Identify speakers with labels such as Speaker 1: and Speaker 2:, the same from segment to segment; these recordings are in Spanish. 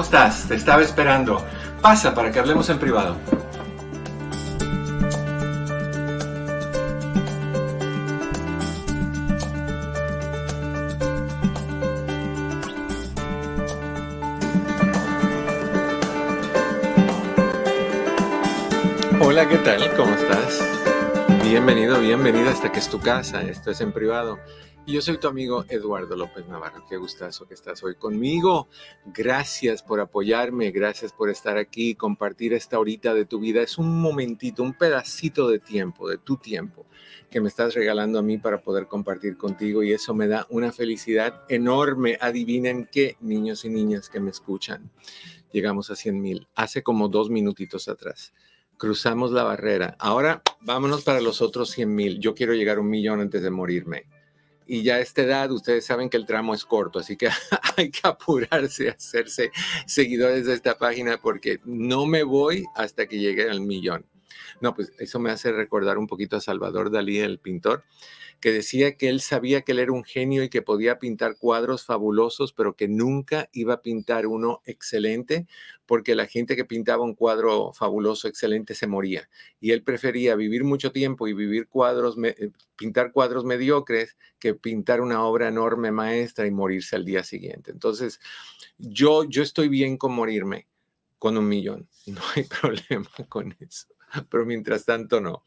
Speaker 1: ¿Cómo estás? Te estaba esperando. Pasa para que hablemos en privado. Hola, ¿qué tal? ¿Cómo estás? Bienvenido, bienvenida hasta que es tu casa. Esto es en privado. Yo soy tu amigo Eduardo López Navarro. Qué gustazo que estás hoy conmigo. Gracias por apoyarme, gracias por estar aquí, compartir esta horita de tu vida. Es un momentito, un pedacito de tiempo, de tu tiempo, que me estás regalando a mí para poder compartir contigo y eso me da una felicidad enorme. Adivinen qué, niños y niñas que me escuchan. Llegamos a 100 mil, hace como dos minutitos atrás cruzamos la barrera. Ahora vámonos para los otros 100 mil. Yo quiero llegar a un millón antes de morirme y ya a esta edad ustedes saben que el tramo es corto, así que hay que apurarse a hacerse seguidores de esta página porque no me voy hasta que llegue al millón. No, pues eso me hace recordar un poquito a Salvador Dalí, el pintor, que decía que él sabía que él era un genio y que podía pintar cuadros fabulosos, pero que nunca iba a pintar uno excelente, porque la gente que pintaba un cuadro fabuloso, excelente, se moría. Y él prefería vivir mucho tiempo y vivir cuadros, eh, pintar cuadros mediocres, que pintar una obra enorme maestra y morirse al día siguiente. Entonces, yo, yo estoy bien con morirme con un millón. No hay problema con eso. pero mientras tanto no.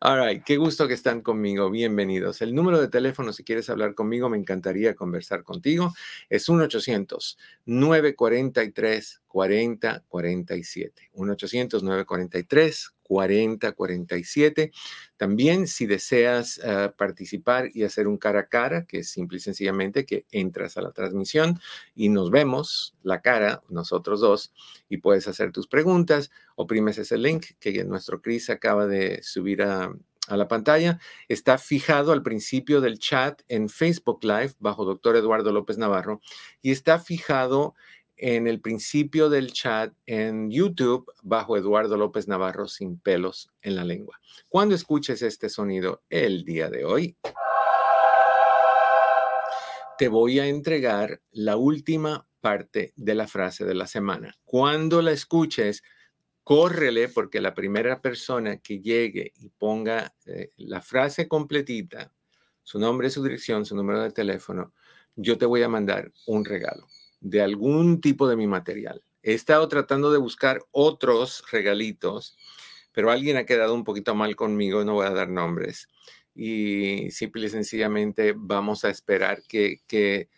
Speaker 1: All right, qué gusto que están conmigo. Bienvenidos. El número de teléfono, si quieres hablar conmigo, me encantaría conversar contigo. Es 1-800-943-4047. 1-800-943-4047. 4047. También si deseas eh, participar y hacer un cara a cara, que es simple y sencillamente que entras a la transmisión y nos vemos la cara, nosotros dos, y puedes hacer tus preguntas, oprimes ese link que nuestro Chris acaba de subir a, a la pantalla. Está fijado al principio del chat en Facebook Live bajo doctor Eduardo López Navarro y está fijado en el principio del chat en YouTube bajo Eduardo López Navarro sin pelos en la lengua. Cuando escuches este sonido el día de hoy, te voy a entregar la última parte de la frase de la semana. Cuando la escuches, córrele porque la primera persona que llegue y ponga eh, la frase completita, su nombre, su dirección, su número de teléfono, yo te voy a mandar un regalo de algún tipo de mi material. He estado tratando de buscar otros regalitos, pero alguien ha quedado un poquito mal conmigo, no voy a dar nombres. Y simple y sencillamente vamos a esperar que, que,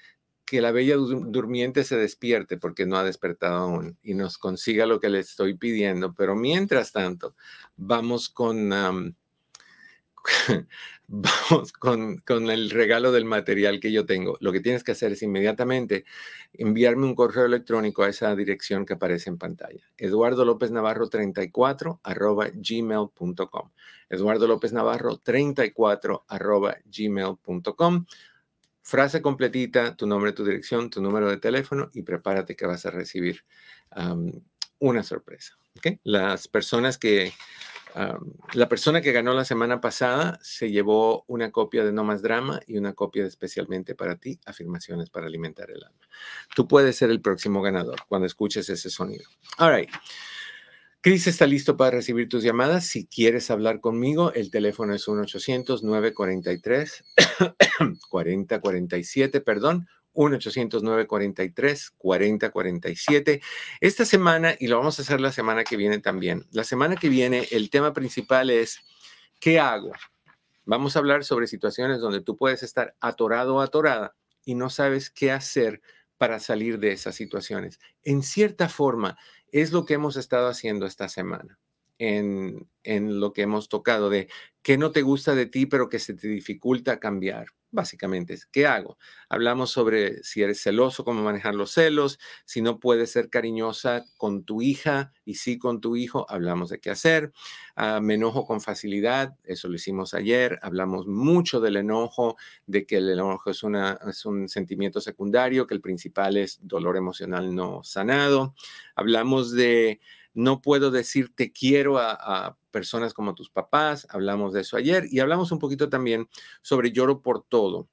Speaker 1: la bella durmiente se despierte porque no ha despertado aún y nos consiga lo que le estoy pidiendo. Pero mientras tanto, vamos con... vamos con, el regalo del material que yo tengo. Lo que tienes que hacer es inmediatamente enviarme un correo electrónico a esa dirección que aparece en pantalla. Eduardo López Navarro 34 arroba gmail.com. Eduardo López Navarro 34 arroba gmail.com. Frase completita, tu nombre, tu dirección, tu número de teléfono y prepárate que vas a recibir una sorpresa. Las personas que la persona que ganó la semana pasada se llevó una copia de No Más Drama y una copia especialmente para ti, Afirmaciones para Alimentar el Alma. Tú puedes ser el próximo ganador cuando escuches ese sonido. All right. Chris está listo para recibir tus llamadas. Si quieres hablar conmigo, el teléfono es 1-800-943-4047, perdón, 1-800-943-4047. Esta semana, y lo vamos a hacer la semana que viene también, la semana que viene el tema principal es, ¿qué hago? Vamos a hablar sobre situaciones donde tú puedes estar atorado o atorada y no sabes qué hacer para salir de esas situaciones. En cierta forma, es lo que hemos estado haciendo esta semana. En, lo que hemos tocado de qué no te gusta de ti, pero que se te dificulta cambiar. Básicamente ¿qué hago? Hablamos sobre si eres celoso, cómo manejar los celos, si no puedes ser cariñosa con tu hija y sí con tu hijo, hablamos de qué hacer. Ah, me enojo con facilidad, eso lo hicimos ayer, hablamos mucho del enojo, de que el enojo es, una, es un sentimiento secundario, que el principal es dolor emocional no sanado. Hablamos de no puedo decir te quiero a, personas como tus papás, hablamos de eso ayer y hablamos un poquito también sobre lloro por todo.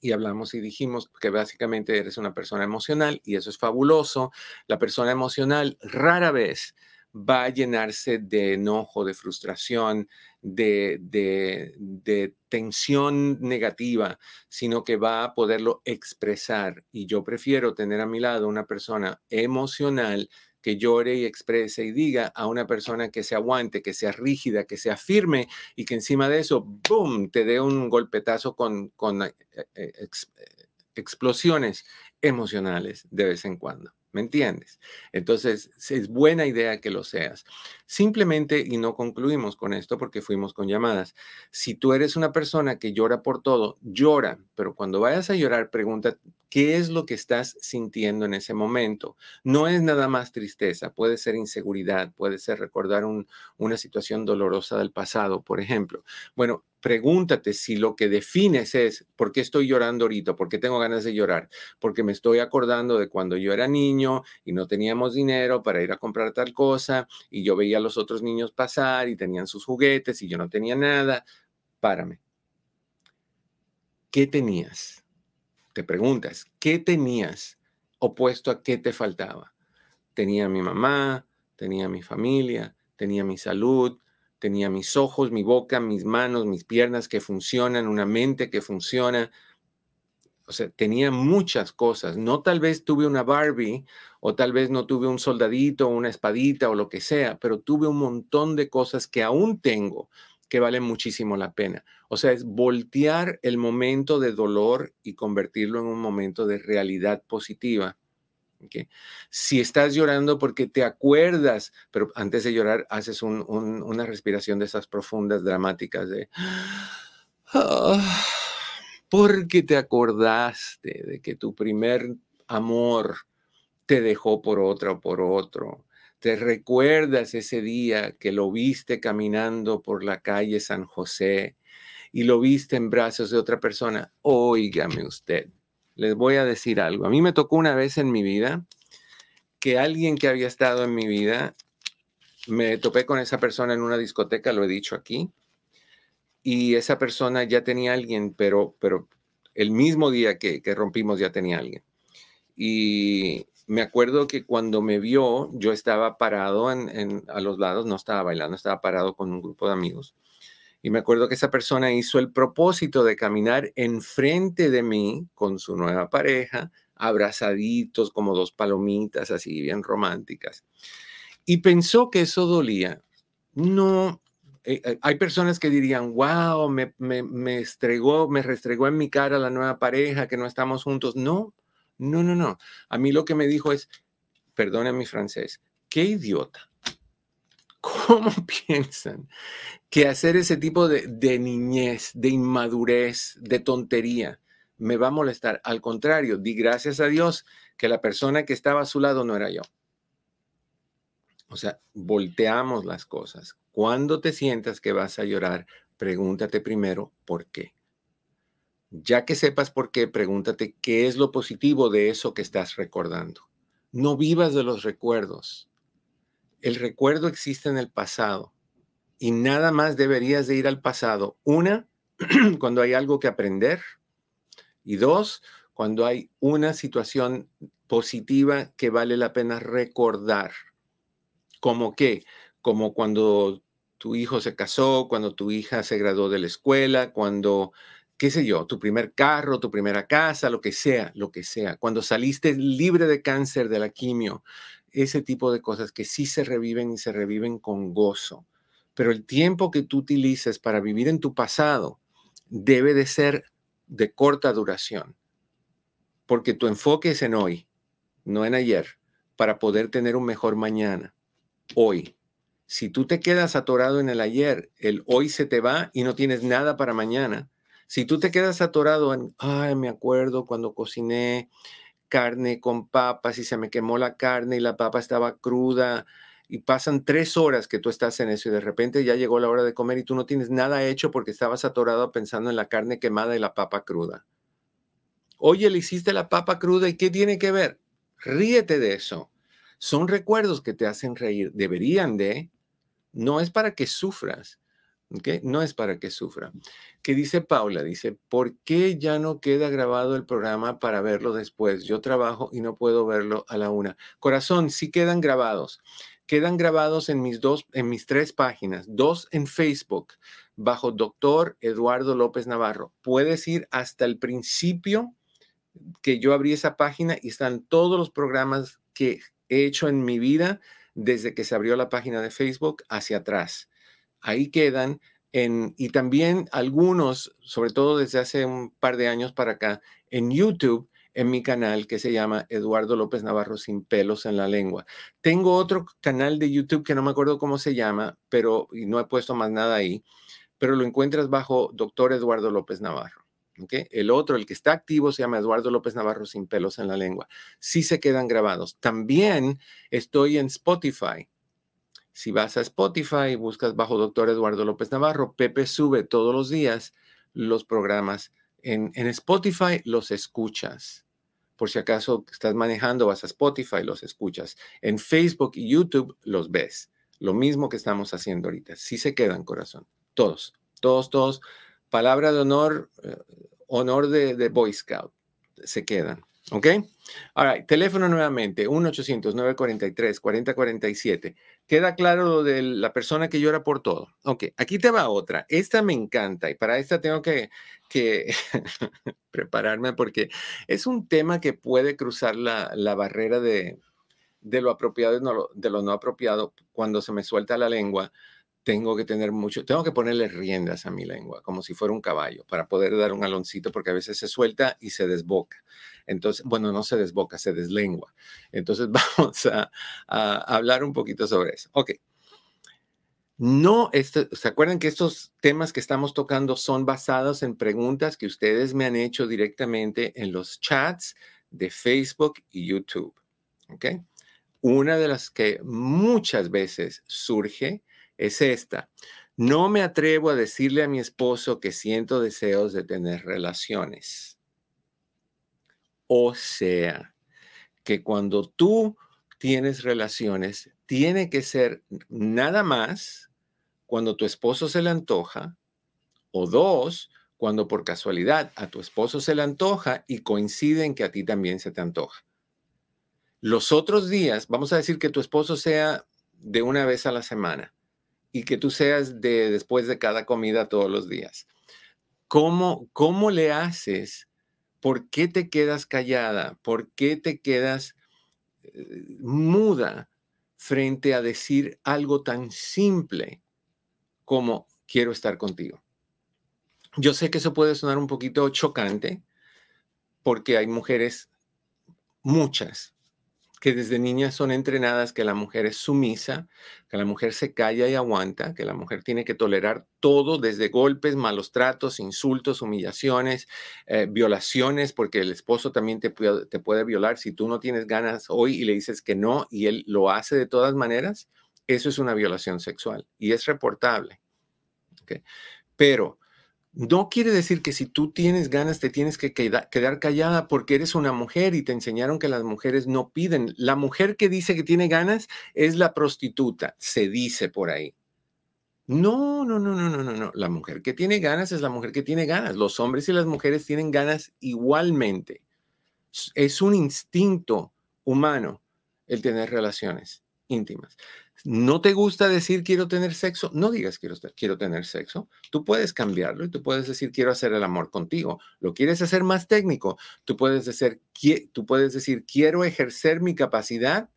Speaker 1: Y hablamos y dijimos que básicamente eres una persona emocional y eso es fabuloso. La persona emocional rara vez va a llenarse de enojo, de frustración, de, de, tensión negativa, sino que va a poderlo expresar. Y yo prefiero tener a mi lado una persona emocional que llore y exprese y diga a una persona que se aguante, que sea rígida, que sea firme y que encima de eso, ¡boom!, te dé un golpetazo con, con eh, eh, explosiones emocionales de vez en cuando. ¿Me entiendes? Entonces, es buena idea que lo seas. Simplemente, y no concluimos con esto porque fuimos con llamadas, si tú eres una persona que llora por todo, llora, pero cuando vayas a llorar, pregunta, ¿qué es lo que estás sintiendo en ese momento? No es nada más tristeza, puede ser inseguridad, puede ser recordar una situación dolorosa del pasado, por ejemplo. Bueno, pregúntate si lo que defines es por qué estoy llorando ahorita, por qué tengo ganas de llorar, porque me estoy acordando de cuando yo era niño y no teníamos dinero para ir a comprar tal cosa y yo veía a los otros niños pasar y tenían sus juguetes y yo no tenía nada. Párame. ¿Qué tenías? Te preguntas, ¿qué tenías opuesto a qué te faltaba? Tenía mi mamá, tenía mi familia, tenía mi salud, tenía mis ojos, mi boca, mis manos, mis piernas que funcionan, una mente que funciona. O sea, tenía muchas cosas. No tal vez tuve una Barbie o tal vez no tuve un soldadito, una espadita o lo que sea, pero tuve un montón de cosas que aún tengo que valen muchísimo la pena. O sea, es voltear el momento de dolor y convertirlo en un momento de realidad positiva si estás llorando porque te acuerdas, pero antes de llorar haces una respiración de esas profundas, dramáticas de... Ah, porque te acordaste de que tu primer amor te dejó por otra o por otro. Te recuerdas ese día que lo viste caminando por la calle San José y lo viste en brazos de otra persona. Óigame usted, les voy a decir algo. A mí me tocó una vez en mi vida que alguien que había estado en mi vida, me topé con esa persona en una discoteca, lo he dicho aquí, y esa persona ya tenía alguien, pero, pero el mismo día que, rompimos ya tenía alguien. Y me acuerdo que cuando me vio, yo estaba parado a los lados, no estaba bailando, estaba parado con un grupo de amigos. Y me acuerdo que esa persona hizo el propósito de caminar enfrente de mí con su nueva pareja, abrazaditos como dos palomitas, así bien románticas. Y pensó que eso dolía. No, eh, eh, hay personas que dirían, wow, me, me, me estregó, me restregó en mi cara la nueva pareja, que no estamos juntos. No, no, no, no. A mí lo que me dijo es, perdone mi francés, qué idiota. ¿Cómo piensan que hacer ese tipo de, niñez, de inmadurez, de tontería, me va a molestar? Al contrario, di gracias a Dios que la persona que estaba a su lado no era yo. O sea, volteamos las cosas. Cuando te sientas que vas a llorar, pregúntate primero por qué. Ya que sepas por qué, pregúntate qué es lo positivo de eso que estás recordando. No vivas de los recuerdos el recuerdo existe en el pasado y nada más deberías de ir al pasado. Una, cuando hay algo que aprender y dos, cuando hay una situación positiva que vale la pena recordar. ¿Como qué? Como cuando tu hijo se casó, cuando tu hija se graduó de la escuela, cuando, qué sé yo, tu primer carro, tu primera casa, lo que sea, lo que sea. Cuando saliste libre de cáncer de la quimio, ese tipo de cosas que sí se reviven y se reviven con gozo. Pero el tiempo que tú utilices para vivir en tu pasado debe de ser de corta duración, porque tu enfoque es en hoy, no en ayer, para poder tener un mejor mañana, hoy. Si tú te quedas atorado en el ayer, el hoy se te va y no tienes nada para mañana. Si tú te quedas atorado en, ay, me acuerdo cuando cociné carne con papas y se me quemó la carne y la papa estaba cruda y pasan tres horas que tú estás en eso y de repente ya llegó la hora de comer y tú no tienes nada hecho porque estabas atorado pensando en la carne quemada y la papa cruda. Oye, le hiciste la papa cruda y ¿qué tiene que ver? Ríete de eso. Son recuerdos que te hacen reír. Deberían de. No es para que sufras. No es para que sufra. ¿Qué dice Paula? Dice, ¿por qué ya no queda grabado el programa para verlo después? Yo trabajo y no puedo verlo a la una. Corazón, sí quedan grabados quedan grabados en mis dos, en mis tres páginas, dos en Facebook, bajo doctor Eduardo López Navarro. Puedes ir hasta el principio que yo abrí esa página y están todos los programas que he hecho en mi vida desde que se abrió la página de Facebook hacia atrás. Ahí quedan y también algunos, sobre todo desde hace un par de años para acá, en YouTube en mi canal que se llama Eduardo López Navarro sin pelos en la lengua. Tengo otro canal de YouTube que no me acuerdo cómo se llama, pero y no he puesto más nada ahí, pero lo encuentras bajo Doctor Eduardo López Navarro. ¿okay? El otro, el que está activo, se llama Eduardo López Navarro sin pelos en la lengua. Sí se quedan grabados. También estoy en Spotify. Si vas a Spotify y buscas bajo Doctor Eduardo López Navarro, Pepe sube todos los días los programas. En, Spotify los escuchas por si acaso estás manejando, vas a Spotify, los escuchas. En Facebook y YouTube los ves. Lo mismo que estamos haciendo ahorita. Sí se quedan, corazón. Todos, todos, todos. Palabra de honor, eh, honor de, de Boy Scout. Se quedan. ¿Ok? Ahora, teléfono nuevamente, 1-800-943-4047. Queda claro lo de la persona que llora por todo. Ok, aquí te va otra. Esta me encanta y para esta tengo que, que prepararme porque es un tema que puede cruzar la, la barrera de, de, lo apropiado y no, de lo no apropiado cuando se me suelta la lengua tengo que tener mucho, tengo que ponerle riendas a mi lengua, como si fuera un caballo, para poder dar un aloncito, porque a veces se suelta y se desboca. Entonces, bueno, no se desboca, se deslengua. Entonces, vamos a, hablar un poquito sobre eso. Ok. No, este, ¿se acuerdan que estos temas que estamos tocando son basados en preguntas que ustedes me han hecho directamente en los chats de Facebook y YouTube? ¿Ok? Una de las que muchas veces surge es esta. No me atrevo a decirle a mi esposo que siento deseos de tener relaciones. O sea, que cuando tú tienes relaciones, tiene que ser nada más cuando tu esposo se le antoja, o dos, cuando por casualidad a tu esposo se le antoja y coincide en que a ti también se te antoja. Los otros días, vamos a decir que tu esposo sea de una vez a la semana y que tú seas de después de cada comida todos los días. ¿Cómo, cómo le haces? ¿Por qué te quedas callada? ¿Por qué te quedas eh, muda frente a decir algo tan simple como quiero estar contigo? Yo sé que eso puede sonar un poquito chocante porque hay mujeres, muchas, que desde niñas son entrenadas que la mujer es sumisa, que la mujer se calla y aguanta, que la mujer tiene que tolerar todo, desde golpes, malos tratos, insultos, humillaciones, eh, violaciones, porque el esposo también te te puede violar si tú no tienes ganas hoy y le dices que no y él lo hace de todas maneras. Eso es una violación sexual y es reportable. Pero no quiere decir que si tú tienes ganas te tienes que quedar, callada porque eres una mujer y te enseñaron que las mujeres no piden. La mujer que dice que tiene ganas es la prostituta, se dice por ahí. No, no, no, no, no, no, no. La mujer que tiene ganas es la mujer que tiene ganas. Los hombres y las mujeres tienen ganas igualmente. Es un instinto humano el tener relaciones íntimas. ¿No te gusta decir quiero tener sexo? No digas quiero, quiero tener sexo. Tú puedes cambiarlo y tú puedes decir quiero hacer el amor contigo. ¿Lo quieres hacer más técnico? Tú puedes, decir, tú puedes decir quiero ejercer mi capacidad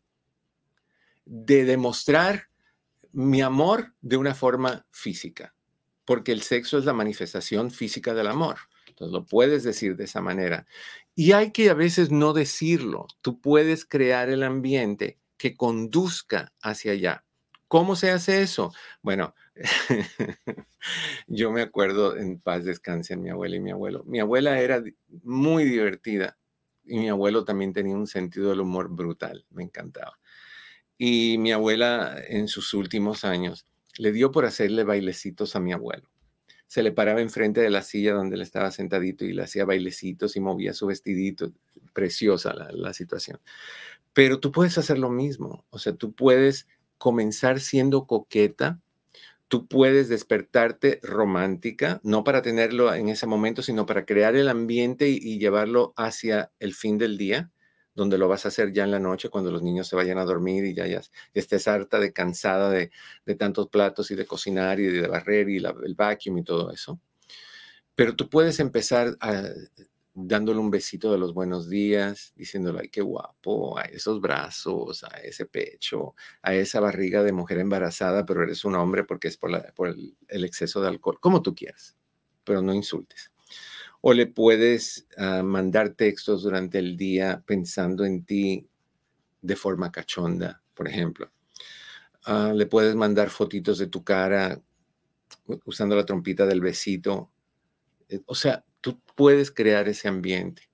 Speaker 1: de demostrar mi amor de una forma física, porque el sexo es la manifestación física del amor. Entonces lo puedes decir de esa manera. Y hay que a veces no decirlo. Tú puedes crear el ambiente que conduzca hacia allá. ¿Cómo se hace eso? Bueno, yo me acuerdo en paz descansen mi abuela y mi abuelo. Mi abuela era muy divertida y mi abuelo también tenía un sentido del humor brutal, me encantaba. Y mi abuela en sus últimos años le dio por hacerle bailecitos a mi abuelo. Se le paraba enfrente de la silla donde él estaba sentadito y le hacía bailecitos y movía su vestidito. Preciosa la, situación. Pero tú puedes hacer lo mismo. O sea, tú puedes comenzar siendo coqueta, tú puedes despertarte romántica, no para tenerlo en ese momento, sino para crear el ambiente y, llevarlo hacia el fin del día, donde lo vas a hacer ya en la noche, cuando los niños se vayan a dormir y ya, ya, estés harta de cansada de, tantos platos y de cocinar y de barrer y el vacuum y todo eso. Pero tú puedes empezar a dándole un besito de los buenos días, diciéndole, ay, qué guapo, a esos brazos, a ese pecho, a esa barriga de mujer embarazada, pero eres un hombre porque es por, el, exceso de alcohol, como tú quieras, pero no insultes. O le puedes ah, mandar textos durante el día pensando en ti de forma cachonda, por ejemplo. Ah, le puedes mandar fotitos de tu cara usando la trompita del besito. Eh, o sea, puedes crear ese ambiente,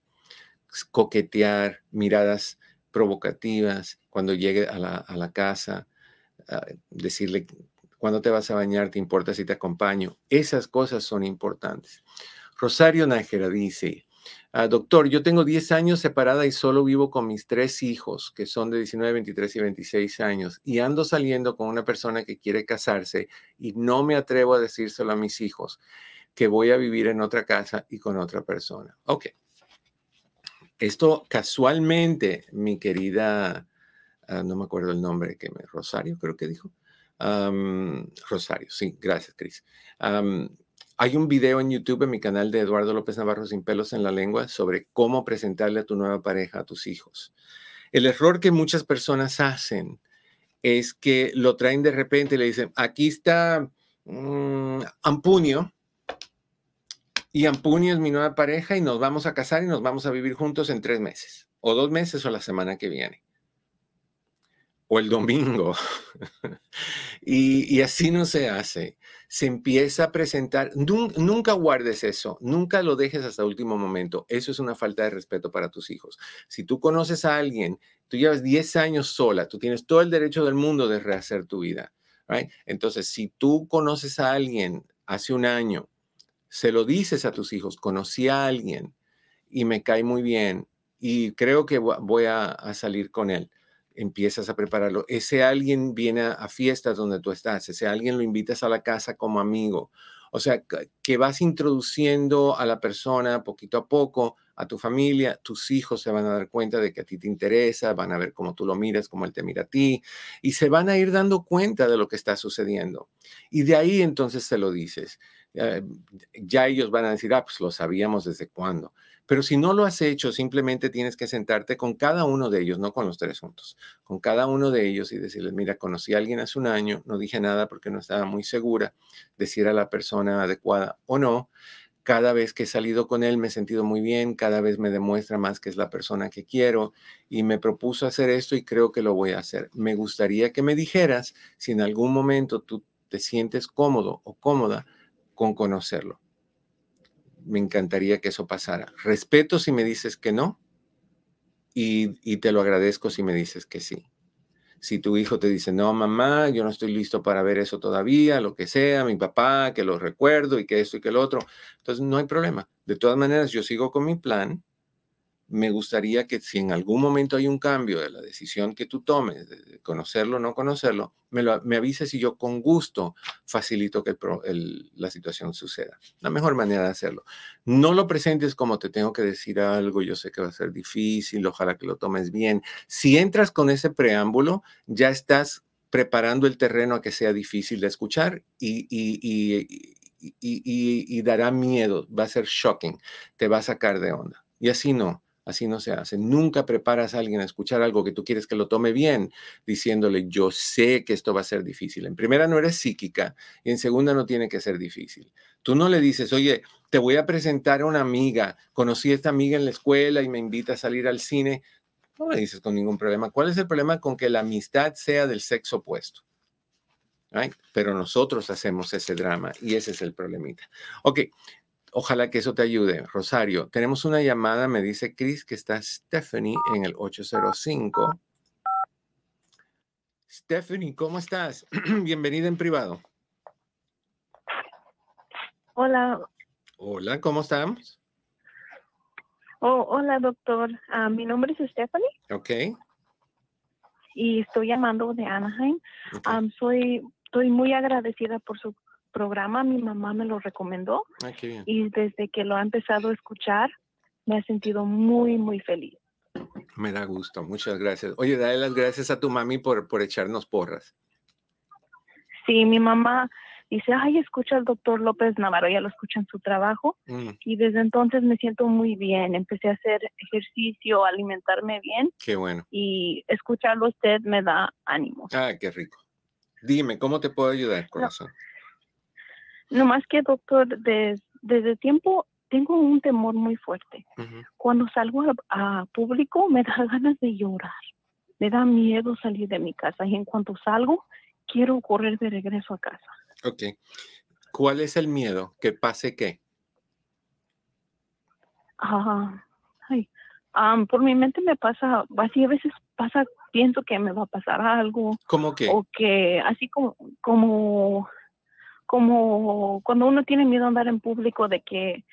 Speaker 1: coquetear, miradas provocativas cuando llegue a la, casa, ah, decirle, cuando te vas a bañar? ¿Te importa si te acompaño? Esas cosas son importantes. Rosario Nájera dice, ah, doctor, yo tengo 10 años separada y solo vivo con mis tres hijos, que son de 19, 23 y 26 años, y ando saliendo con una persona que quiere casarse y no me atrevo a decírselo a mis hijos que voy a vivir en otra casa y con otra persona. Ok. Esto casualmente, mi querida, ah, no me acuerdo el nombre que me, Rosario creo que dijo. Rosario, sí, gracias, Cris. hay un video en YouTube en mi canal de Eduardo López Navarro sin pelos en la lengua sobre cómo presentarle a tu nueva pareja a tus hijos. El error que muchas personas hacen es que lo traen de repente y le dicen, aquí está mm, Ampunio, y Ampuni es mi nueva pareja y nos vamos a casar y nos vamos a vivir juntos en tres meses, o dos meses o la semana que viene, o el domingo. y, así no se hace. Se empieza a presentar, nunca, guardes eso, nunca lo dejes hasta último momento. Eso es una falta de respeto para tus hijos. Si tú conoces a alguien, tú llevas 10 años sola, tú tienes todo el derecho del mundo de rehacer tu vida. Entonces, si tú conoces a alguien hace un año, se lo dices a tus hijos, conocí a alguien y me cae muy bien y creo que voy a, salir con él. Empiezas a prepararlo. Ese alguien viene a, fiestas donde tú estás, ese alguien lo invitas a la casa como amigo. O sea, que vas introduciendo a la persona poquito a poco, a tu familia, tus hijos se van a dar cuenta de que a ti te interesa, van a ver cómo tú lo miras, cómo él te mira a ti, y se van a ir dando cuenta de lo que está sucediendo. Y de ahí entonces se lo dices. Eh, ya ellos van a decir, ah, pues lo sabíamos desde cuándo. Pero si no lo has hecho, simplemente tienes que sentarte con cada uno de ellos, no con los tres juntos, con cada uno de ellos y decirles, mira, conocí a alguien hace un año, no dije nada porque no estaba muy segura de si era la persona adecuada o no. Cada vez que he salido con él me he sentido muy bien, cada vez me demuestra más que es la persona que quiero y me propuso hacer esto y creo que lo voy a hacer. Me gustaría que me dijeras si en algún momento tú te sientes cómodo o cómoda con conocerlo. Me encantaría que eso pasara. Respeto si me dices que no y, te lo agradezco si me dices que sí. Si tu hijo te dice, no, mamá, yo no estoy listo para ver eso todavía, lo que sea, mi papá, que lo recuerdo y que esto y que el otro, entonces no hay problema. De todas maneras, yo sigo con mi plan me gustaría que si en algún momento hay un cambio de la decisión que tú tomes, de conocerlo o no conocerlo, me, lo, me avises y yo con gusto facilito que la situación suceda. La mejor manera de hacerlo. No lo presentes como te tengo que decir algo, yo sé que va a ser difícil, ojalá que lo tomes bien. Si entras con ese preámbulo, ya estás preparando el terreno a que sea difícil de escuchar y, y, y dará miedo, va a ser shocking, te va a sacar de onda. Y así no Así no se hace. Nunca preparas a alguien a escuchar algo que tú quieres que lo tome bien, diciéndole, yo sé que esto va a ser difícil. En primera, no eres psíquica y en segunda, no tiene que ser difícil. Tú no le dices, oye, te voy a presentar a una amiga, conocí a esta amiga en la escuela y me invita a salir al cine. No le dices con ningún problema. ¿Cuál es el problema con que la amistad sea del sexo opuesto? Pero nosotros hacemos ese drama y ese es el problemita. Ok, ojalá que eso te ayude. Rosario, tenemos una llamada, me dice Chris que está Stephanie en el 805. Stephanie, ¿cómo estás? Bienvenida en privado.
Speaker 2: Hola.
Speaker 1: Hola, ¿cómo estamos?
Speaker 2: Oh, hola, doctor. Ah, mi nombre es Stephanie.
Speaker 1: Ok.
Speaker 2: Y estoy llamando de Anaheim. soy, estoy muy agradecida por su programa. Mi mamá me lo recomendó.
Speaker 1: Ah, qué bien.
Speaker 2: Y desde que lo ha empezado a escuchar, me ha sentido muy, muy feliz.
Speaker 1: Me da gusto. Muchas gracias. Oye, dale las gracias a tu mami por, por echarnos porras.
Speaker 2: Sí, mi mamá dice, ay, escucha al doctor López Navarro, ya lo escucha en su trabajo.
Speaker 1: Mm,
Speaker 2: Y desde entonces me siento muy bien. Empecé a hacer ejercicio, alimentarme bien
Speaker 1: qué bueno.
Speaker 2: y escucharlo a usted me da ánimo.
Speaker 1: Ah, qué rico. Dime, ¿cómo te puedo ayudar, corazón?
Speaker 2: No más que, doctor, des- desde tiempo tengo un temor muy fuerte. Cuando salgo a, a público me da ganas de llorar. Me da miedo salir de mi casa y en cuanto salgo quiero correr de regreso a casa.
Speaker 1: Ok. ¿Cuál es el miedo? ¿Que pase qué?
Speaker 2: Ah, ay, am, por mi mente me pasa, así a veces pasa, pienso que me va a pasar algo
Speaker 1: ¿Cómo que?
Speaker 2: o que así como, como, como cuando uno tiene miedo a andar en público de que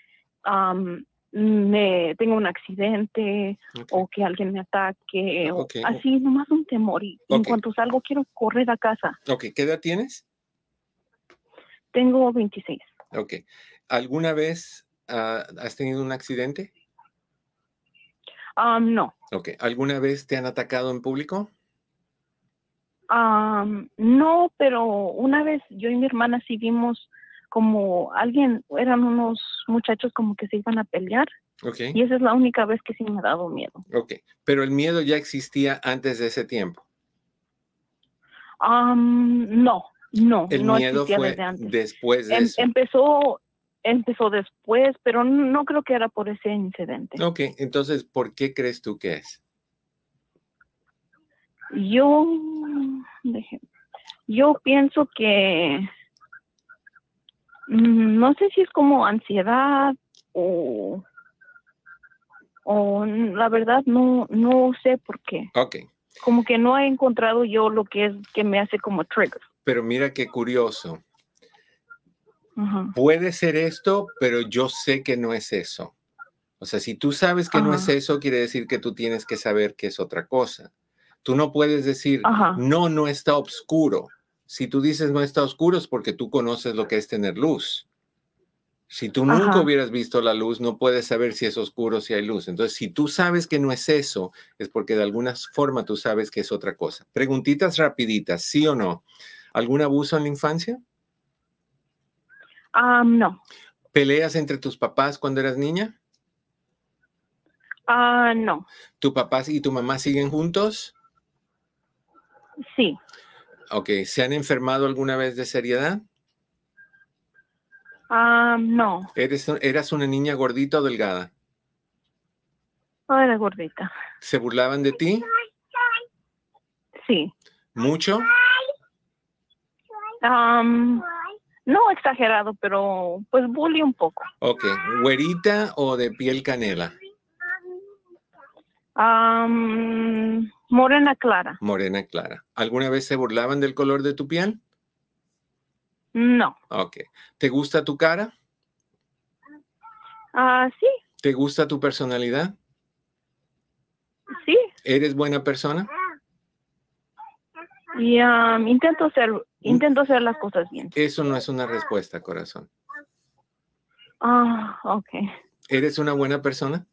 Speaker 2: am, me tenga un accidente o que alguien me ataque, o así nomás un temor y en cuanto salgo quiero correr a casa.
Speaker 1: Ok, ¿qué edad tienes?
Speaker 2: Tengo 26.
Speaker 1: Ok. ¿Alguna vez ah, has tenido un accidente?
Speaker 2: No,
Speaker 1: Ok. ¿Alguna vez te han atacado en público?
Speaker 2: Am, no, pero una vez yo y mi hermana sí vimos como alguien, eran unos muchachos como que se iban a pelear
Speaker 1: Ok.
Speaker 2: y esa es la única vez que sí me ha dado miedo.
Speaker 1: Ok. Pero el miedo ya existía antes de ese tiempo.
Speaker 2: No, no,
Speaker 1: El
Speaker 2: no
Speaker 1: miedo
Speaker 2: existía
Speaker 1: fue
Speaker 2: desde antes.
Speaker 1: después de
Speaker 2: Em-
Speaker 1: eso.
Speaker 2: empezó, empezó después, pero no creo que era por ese incidente.
Speaker 1: Ok, entonces, ¿por qué crees tú que es?
Speaker 2: Yo, deje- yo pienso que mm, no sé si es como ansiedad o, o la verdad no, no sé por qué.
Speaker 1: Ok,
Speaker 2: Como que no he encontrado yo lo que es que me hace como trigger.
Speaker 1: pero mira qué curioso. Puede ser esto, pero yo sé que no es eso. O sea, si tú sabes que no es eso, quiere decir que tú tienes que saber que es otra cosa. Tú no puedes decir,
Speaker 2: Ajá.
Speaker 1: no, no está oscuro. Si tú dices no está oscuro es porque tú conoces lo que es tener luz. Si tú nunca hubieras visto la luz, no puedes saber si es oscuro o si hay luz. Entonces, si tú sabes que no es eso, es porque de alguna forma tú sabes que es otra cosa. Preguntitas rapiditas, ¿sí o no? ¿Algún abuso en la infancia?
Speaker 2: Am, no,
Speaker 1: ¿Peleas entre tus papás cuando eras niña?
Speaker 2: Ah, no,
Speaker 1: ¿Tu papá y tu mamá siguen juntos?
Speaker 2: Sí,
Speaker 1: Ok, ¿se han enfermado alguna vez de seriedad?
Speaker 2: Am, no,
Speaker 1: ¿Eres, ¿Eras una niña gordita o delgada?
Speaker 2: no era gordita,
Speaker 1: ¿Se burlaban de ti?
Speaker 2: sí.
Speaker 1: ¿Mucho?
Speaker 2: No exagerado, pero pues bully un poco.
Speaker 1: Ok, ¿güerita o de piel canela?
Speaker 2: Am, morena clara,
Speaker 1: Morena clara. ¿Alguna vez se burlaban del color de tu piel?
Speaker 2: no.
Speaker 1: Ok. ¿Te gusta tu cara?
Speaker 2: Ah, sí,
Speaker 1: ¿Te gusta tu personalidad?
Speaker 2: sí.
Speaker 1: ¿Eres buena persona?
Speaker 2: Y am, intento hacer, intento hacer las cosas bien.
Speaker 1: Eso no es una respuesta, corazón.
Speaker 2: Ah, okay.
Speaker 1: ¿Eres una buena persona?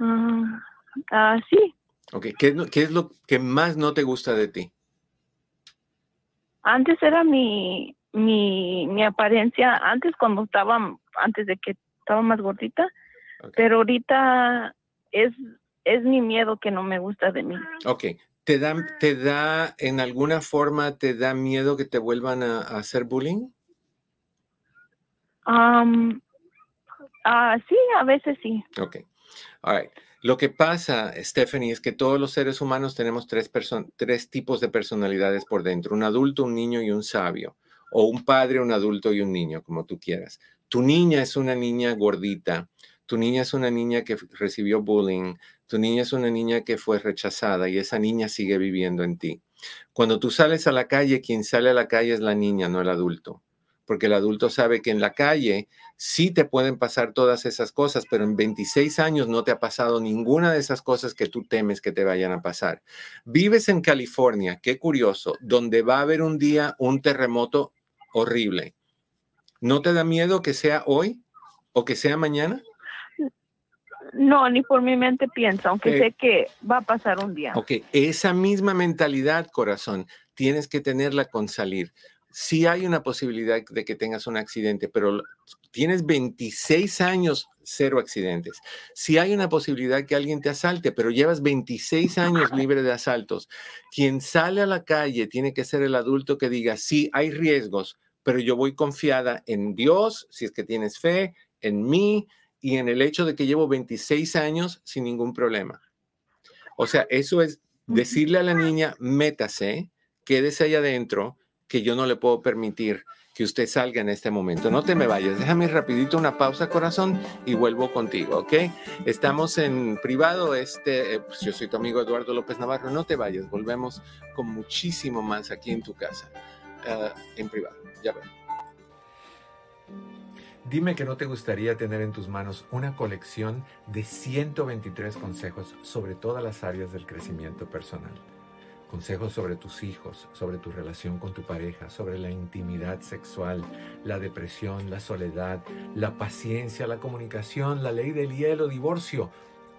Speaker 2: Ah, ah, sí.
Speaker 1: Ok. ¿Qué, es lo- qué es lo que más no te gusta de ti?
Speaker 2: Antes era mi, mi, mi apariencia, antes cuando estaba, antes de que estaba más gordita, pero ahorita es, es mi miedo que no me gusta de mí.
Speaker 1: Ok. ¿Te da, ¿Te da, en alguna forma, te da miedo que te vuelvan a, a hacer bullying?
Speaker 2: Ah, sí, a veces sí.
Speaker 1: Ok. All right. Lo que pasa, Stephanie, es que todos los seres humanos tenemos tres, tipos de personalidades por dentro, un adulto, un niño y un sabio, o un padre, un adulto y un niño, como tú quieras. Tu niña es una niña gordita, tu niña es una niña que recibió bullying, tu niña es una niña que fue rechazada y esa niña sigue viviendo en ti. Cuando tú sales a la calle, quien sale a la calle es la niña, no el adulto porque el adulto sabe que en la calle sí te pueden pasar todas esas cosas, pero en 26 años no te ha pasado ninguna de esas cosas que tú temes que te vayan a pasar. Vives en California, qué curioso, donde va a haber un día un terremoto horrible. ¿No te da miedo que sea hoy o que sea mañana?
Speaker 2: No, ni por mi mente pienso, aunque sé que va a pasar un día.
Speaker 1: Ok, esa misma mentalidad, corazón, tienes que tenerla con salir sí hay una posibilidad de que tengas un accidente, pero tienes 26 años, cero accidentes. Sí hay una posibilidad que alguien te asalte, pero llevas 26 años libre de asaltos. Quien sale a la calle tiene que ser el adulto que diga, sí, hay riesgos, pero yo voy confiada en Dios, si es que tienes fe, en mí y en el hecho de que llevo 26 años sin ningún problema. O sea, eso es decirle a la niña, métase, quédese ahí adentro que yo no le puedo permitir que usted salga en este momento. No te me vayas, déjame rapidito una pausa, corazón, y vuelvo contigo, ¿ok? Estamos en privado, este, eh, pues yo soy tu amigo Eduardo López Navarro, no te vayas, volvemos con muchísimo más aquí en tu casa, ah, en privado, ya ven. Dime que no te gustaría tener en tus manos una colección de 123 consejos sobre todas las áreas del crecimiento personal consejos sobre tus hijos, sobre tu relación con tu pareja, sobre la intimidad sexual, la depresión, la soledad, la paciencia, la comunicación, la ley del hielo, divorcio,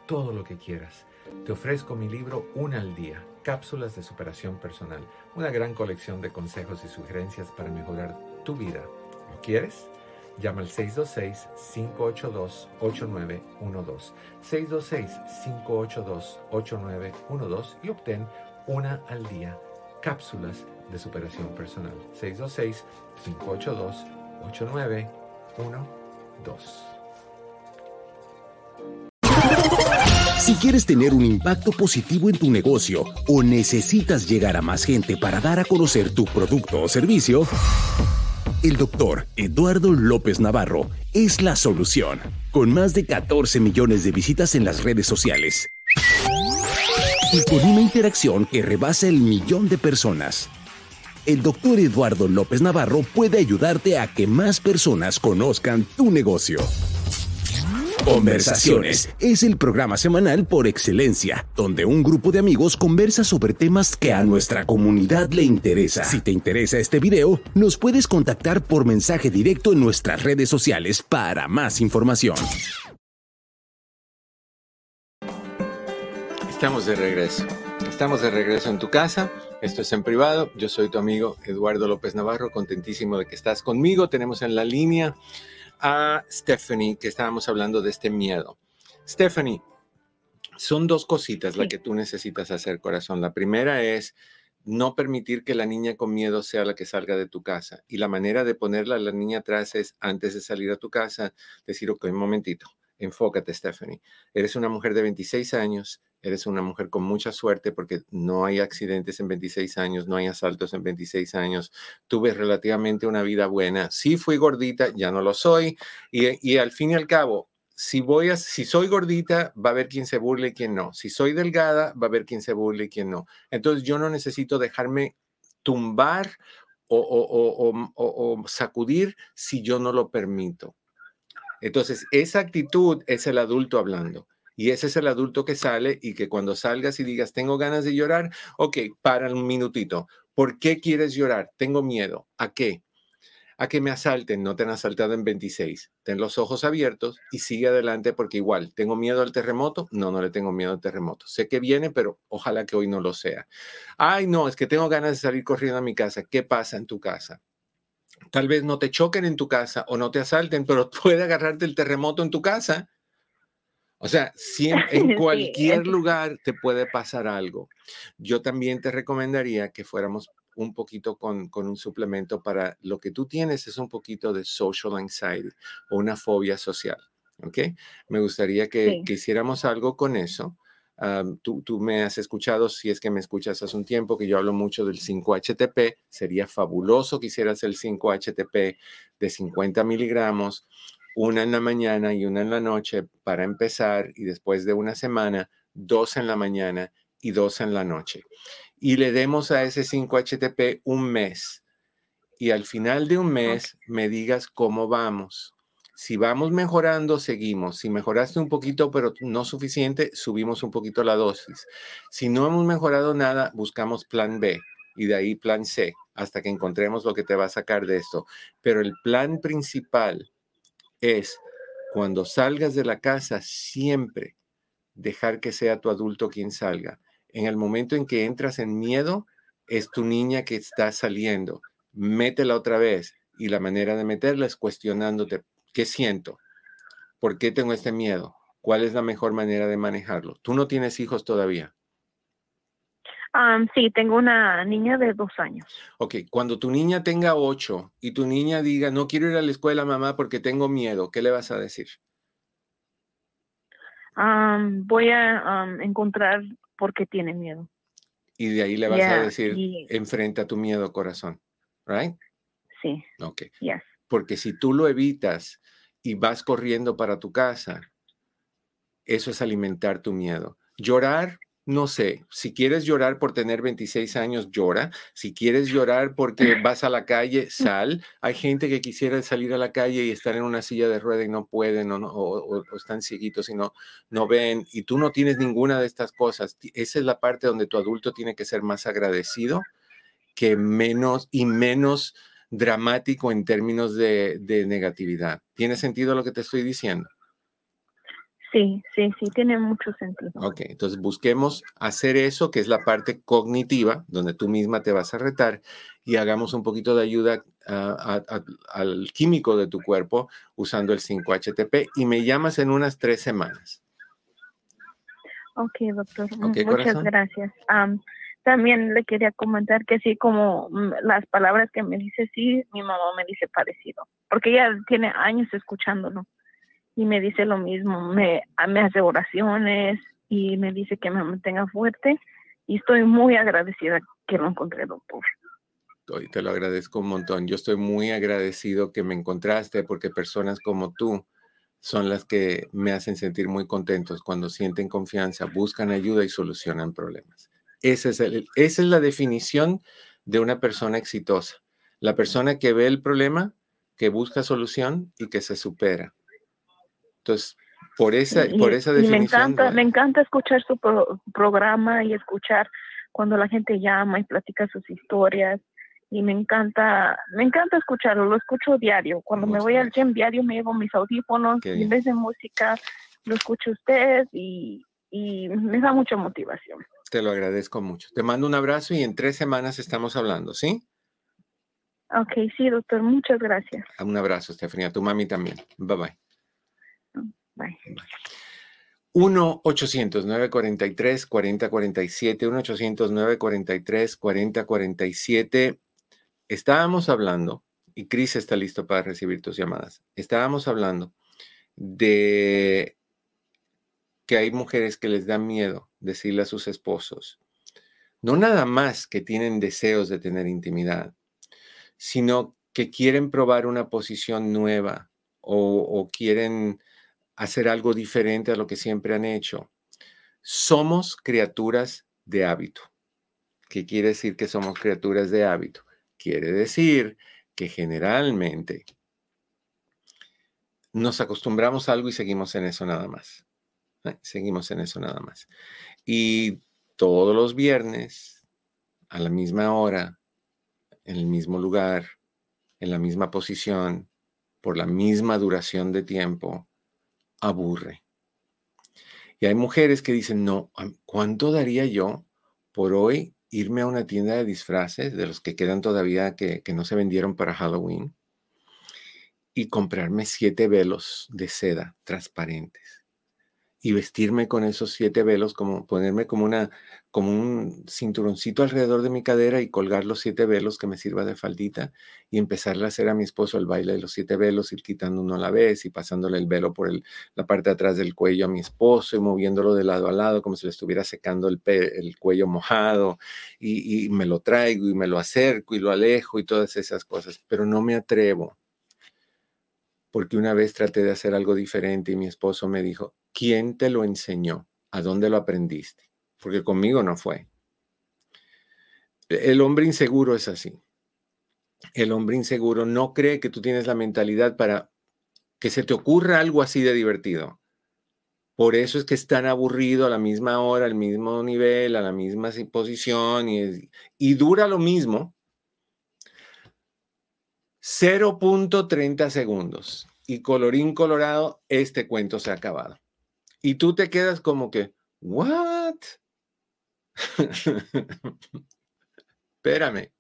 Speaker 1: todo lo que quieras. Te ofrezco mi libro Una al día, cápsulas de superación personal, una gran colección de consejos y sugerencias para mejorar tu vida. ¿Lo quieres? Llama al 626-582-8912. 626-582-8912 y obtén una al día, cápsulas de superación personal. 626-582-8912.
Speaker 3: Si quieres tener un impacto positivo en tu negocio o necesitas llegar a más gente para dar a conocer tu producto o servicio, el doctor Eduardo López Navarro es la solución. Con más de 14 millones de visitas en las redes sociales y con una interacción que rebasa el millón de personas. El doctor Eduardo López Navarro puede ayudarte a que más personas conozcan tu negocio. Conversaciones es el programa semanal por excelencia, donde un grupo de amigos conversa sobre temas que a nuestra comunidad le interesa. Si te interesa este video, nos puedes contactar por mensaje directo en nuestras redes sociales para más información.
Speaker 1: Estamos de regreso. Estamos de regreso en tu casa. Esto es en privado. Yo soy tu amigo Eduardo López Navarro, contentísimo de que estás conmigo. Tenemos en la línea a Stephanie, que estábamos hablando de este miedo. Stephanie, son dos cositas las que tú necesitas hacer, corazón. La primera es no permitir que la niña con miedo sea la que salga de tu casa. Y la manera de ponerla a la niña atrás es, antes de salir a tu casa, decir, ok, un momentito, enfócate, Stephanie. Eres una mujer de 26 años, eres una mujer con mucha suerte porque no hay accidentes en 26 años, no hay asaltos en 26 años, tuve relativamente una vida buena. Sí fui gordita, ya no lo soy. Y, al fin y al cabo, si, voy a, si soy gordita, va a haber quien se burle y quien no. Si soy delgada, va a haber quien se burle y quien no. Entonces yo no necesito dejarme tumbar o sacudir si yo no lo permito. Entonces, esa actitud es el adulto hablando. Y ese es el adulto que sale y que cuando salgas y digas, tengo ganas de llorar, ok, para un minutito. ¿Por qué quieres llorar? Tengo miedo. ¿A qué? A que me asalten. No te han asaltado en 26. Ten los ojos abiertos y sigue adelante porque igual, ¿tengo miedo al terremoto? No, no le tengo miedo al terremoto. Sé que viene, pero ojalá que hoy no lo sea. Ay, no, es que tengo ganas de salir corriendo a mi casa. ¿Qué pasa en tu casa? Tal vez no te choquen en tu casa o no te asalten, pero puede agarrarte el terremoto en tu casa o sea, en cualquier lugar te puede pasar algo. Yo también te recomendaría que fuéramos un poquito con, con, un suplemento para lo que tú tienes es un poquito de social anxiety o una fobia social. ¿Ok? Me gustaría que, que hiciéramos algo con eso tú, me has escuchado, si es que me escuchas hace un tiempo, que yo hablo mucho del 5-HTP. Sería fabuloso que hicieras el 5-HTP de 50 miligramos, una en la mañana y una en la noche para empezar y después de una semana, dos en la mañana y dos en la noche. Y le demos a ese 5-HTP un mes. Y al final de un mes me digas cómo vamos si vamos mejorando, seguimos. Si mejoraste un poquito, pero no suficiente, subimos un poquito la dosis. Si no hemos mejorado nada, buscamos plan B y de ahí plan C hasta que encontremos lo que te va a sacar de esto. Pero el plan principal es cuando salgas de la casa, siempre dejar que sea tu adulto quien salga. En el momento en que entras en miedo, es tu niña que está saliendo. Métela otra vez. Y la manera de meterla es cuestionándote, ¿Qué siento? ¿Por qué tengo este miedo? ¿Cuál es la mejor manera de manejarlo? ¿Tú no tienes hijos todavía?
Speaker 2: Sí, tengo una niña de dos años.
Speaker 1: Ok, cuando tu niña tenga ocho y tu niña diga, no quiero ir a la escuela, mamá, porque tengo miedo, ¿qué le vas a decir?
Speaker 2: voy a encontrar por qué tiene miedo.
Speaker 1: Y de ahí le vas a decir, enfrenta tu miedo, corazón, ¿right?
Speaker 2: Sí.
Speaker 1: Ok.
Speaker 2: Yes.
Speaker 1: Porque si tú lo evitas y vas corriendo para tu casa, eso es alimentar tu miedo. Llorar, no sé, si quieres llorar por tener 26 años, llora. Si quieres llorar porque vas a la calle, sal. Hay gente que quisiera salir a la calle y estar en una silla de rueda y no pueden o, o, están cieguitos y no, no ven. Y tú no tienes ninguna de estas cosas. Esa es la parte donde tu adulto tiene que ser más agradecido que menos y menos dramático en términos de, negatividad. ¿Tiene sentido lo que te estoy diciendo?
Speaker 2: Sí, sí, sí, tiene mucho sentido.
Speaker 1: Ok, entonces busquemos hacer eso, que es la parte cognitiva, donde tú misma te vas a retar, y hagamos un poquito de ayuda al químico de tu cuerpo usando el 5-HTP y me llamas en unas tres semanas.
Speaker 2: Ok, doctor. Muchas gracias también le quería comentar que sí, como mm, las palabras que me dice sí, mi mamá me dice parecido, porque ella tiene años escuchándolo y me dice lo mismo, me, me hace oraciones y me dice que me mantenga fuerte y estoy muy agradecida que lo encontré, doctor.
Speaker 1: Te lo agradezco un montón. Yo estoy muy agradecido que me encontraste porque personas como tú son las que me hacen sentir muy contentos cuando sienten confianza, buscan ayuda y solucionan problemas. Esa es, la definición de una persona exitosa. La persona que ve el problema, que busca solución y que se supera. Entonces, por esa, por esa definición.
Speaker 2: Me encanta, me encanta escuchar su programa y escuchar cuando la gente llama y platica sus historias. Y me encanta, me encanta escucharlo, lo escucho diario. Cuando me voy al gym diario me llevo mis audífonos y en vez de música lo escucho usted y, y me da mucha motivación.
Speaker 1: Te lo agradezco mucho. Te mando un abrazo y en tres semanas estamos hablando, ¿sí?
Speaker 2: Ok, sí, doctor. Muchas gracias.
Speaker 1: Un abrazo, Estefanía. Tu mami también. Bye bye.
Speaker 2: Bye.
Speaker 1: 1-800-943-4047, 1-800-943-4047. Estábamos hablando, y Cris está listo para recibir tus llamadas. Estábamos hablando de que hay mujeres que les da miedo decirle a sus esposos, no nada más que tienen deseos de tener intimidad, sino que quieren probar una posición nueva o, quieren hacer algo diferente a lo que siempre han hecho. Somos criaturas de hábito. ¿Qué quiere decir que somos criaturas de hábito? Quiere decir que generalmente nos acostumbramos a algo y seguimos en eso nada más. Seguimos en eso nada más. Y todos los viernes, a la misma hora, en el mismo lugar, en la misma posición, por la misma duración de tiempo, aburre. Y hay mujeres que dicen, no, ¿cuánto daría yo por hoy irme a una tienda de disfraces, de los que quedan todavía que, que no se vendieron para Halloween, y comprarme siete velos de seda transparentes? Y vestirme con esos siete velos, como ponerme como una, como un cinturoncito alrededor de mi cadera y colgar los siete velos que me sirva de faldita y empezarle a hacer a mi esposo el baile de los siete velos, ir quitando uno a la vez y pasándole el velo por la parte de atrás del cuello a mi esposo y moviéndolo de lado a lado como si le estuviera secando el, el cuello mojado y, y me lo traigo y me lo acerco y lo alejo y todas esas cosas, pero no me atrevo porque una vez traté de hacer algo diferente y mi esposo me dijo, ¿quién te lo enseñó? ¿A dónde lo aprendiste? Porque conmigo no fue. El hombre inseguro es así. El hombre inseguro no cree que tú tienes la mentalidad para que se te ocurra algo así de divertido. Por eso es que es tan aburrido a la misma hora, al mismo nivel, a la misma posición y, y dura lo mismo 0.30 segundos. Y colorín colorado, este cuento se ha acabado. Y tú te quedas como que, ¿what? Espérame.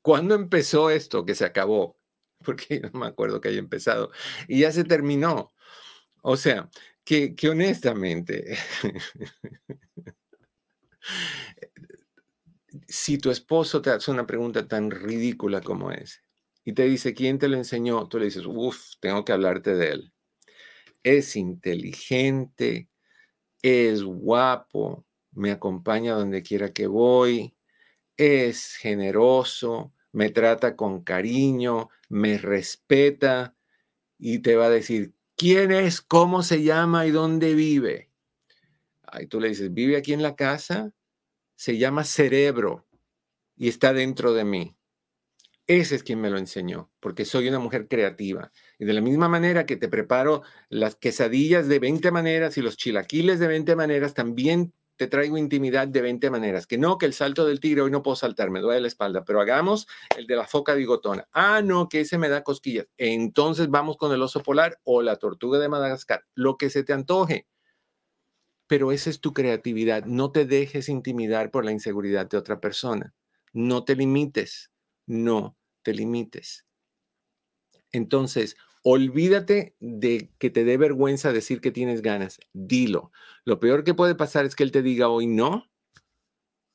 Speaker 1: ¿Cuándo empezó esto que se acabó? Porque no me acuerdo que haya empezado. Y ya se terminó. O sea, que, que honestamente, si tu esposo te hace una pregunta tan ridícula como esa y te dice, ¿quién te lo enseñó? Tú le dices, uff, tengo que hablarte de él. Es inteligente, es guapo, me acompaña donde quiera que voy, es generoso, me trata con cariño, me respeta y te va a decir, ¿quién es? ¿Cómo se llama y dónde vive? Ahí tú le dices, ¿vive aquí en la casa? se llama cerebro y está dentro de mí. Ese es quien me lo enseñó, porque soy una mujer creativa. Y de la misma manera que te preparo las quesadillas de 20 maneras y los chilaquiles de 20 maneras, también te traigo intimidad de 20 maneras. Que no, que el salto del tigre hoy no puedo saltar, me duele la espalda, pero hagamos el de la foca bigotona. Ah, no, que ese me da cosquillas. Entonces vamos con el oso polar o la tortuga de Madagascar, lo que se te antoje pero esa es tu creatividad. No te dejes intimidar por la inseguridad de otra persona. No te limites. No te limites. Entonces, olvídate de que te dé vergüenza decir que tienes ganas. Dilo. Lo peor que puede pasar es que él te diga hoy no.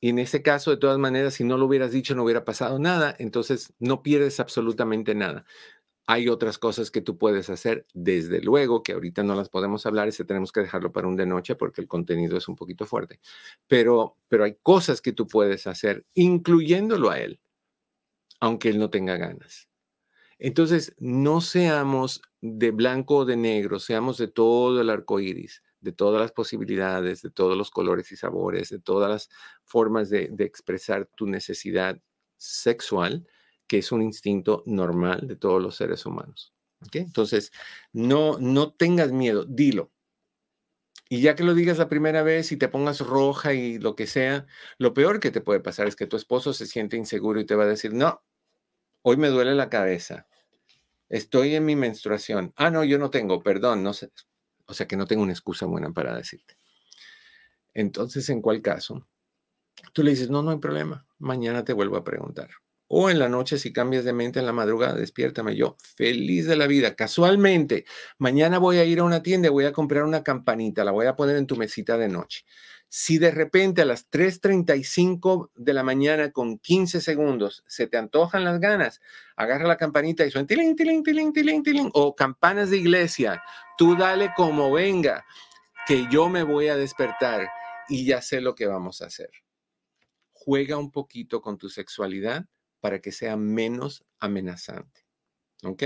Speaker 1: Y en ese caso, de todas maneras, si no lo hubieras dicho, no hubiera pasado nada. Entonces, no pierdes absolutamente nada. Hay otras cosas que tú puedes hacer, desde luego, que ahorita no las podemos hablar, ese tenemos que dejarlo para un de noche porque el contenido es un poquito fuerte. Pero, pero hay cosas que tú puedes hacer, incluyéndolo a él, aunque él no tenga ganas. Entonces, no seamos de blanco o de negro, seamos de todo el arco iris, de todas las posibilidades, de todos los colores y sabores, de todas las formas de, expresar tu necesidad sexual que es un instinto normal de todos los seres humanos. Entonces, no, no tengas miedo, dilo. Y ya que lo digas la primera vez y te pongas roja y lo que sea, lo peor que te puede pasar es que tu esposo se siente inseguro y te va a decir, no, hoy me duele la cabeza, estoy en mi menstruación. Ah, no, yo no tengo, perdón, no sé. O sea que no tengo una excusa buena para decirte. Entonces, ¿en cuál caso? Tú le dices, no, no hay problema, mañana te vuelvo a preguntar o en la noche si cambias de mente en la madrugada, despiértame yo, feliz de la vida. Casualmente, mañana voy a ir a una tienda, voy a comprar una campanita, la voy a poner en tu mesita de noche. Si de repente a las 3.35 de la mañana con 15 segundos se te antojan las ganas, agarra la campanita y suena tiling, tiling, tiling, tiling, tiling, o campanas de iglesia, tú dale como venga, que yo me voy a despertar y ya sé lo que vamos a hacer. Juega un poquito con tu sexualidad para que sea menos amenazante. ¿Ok?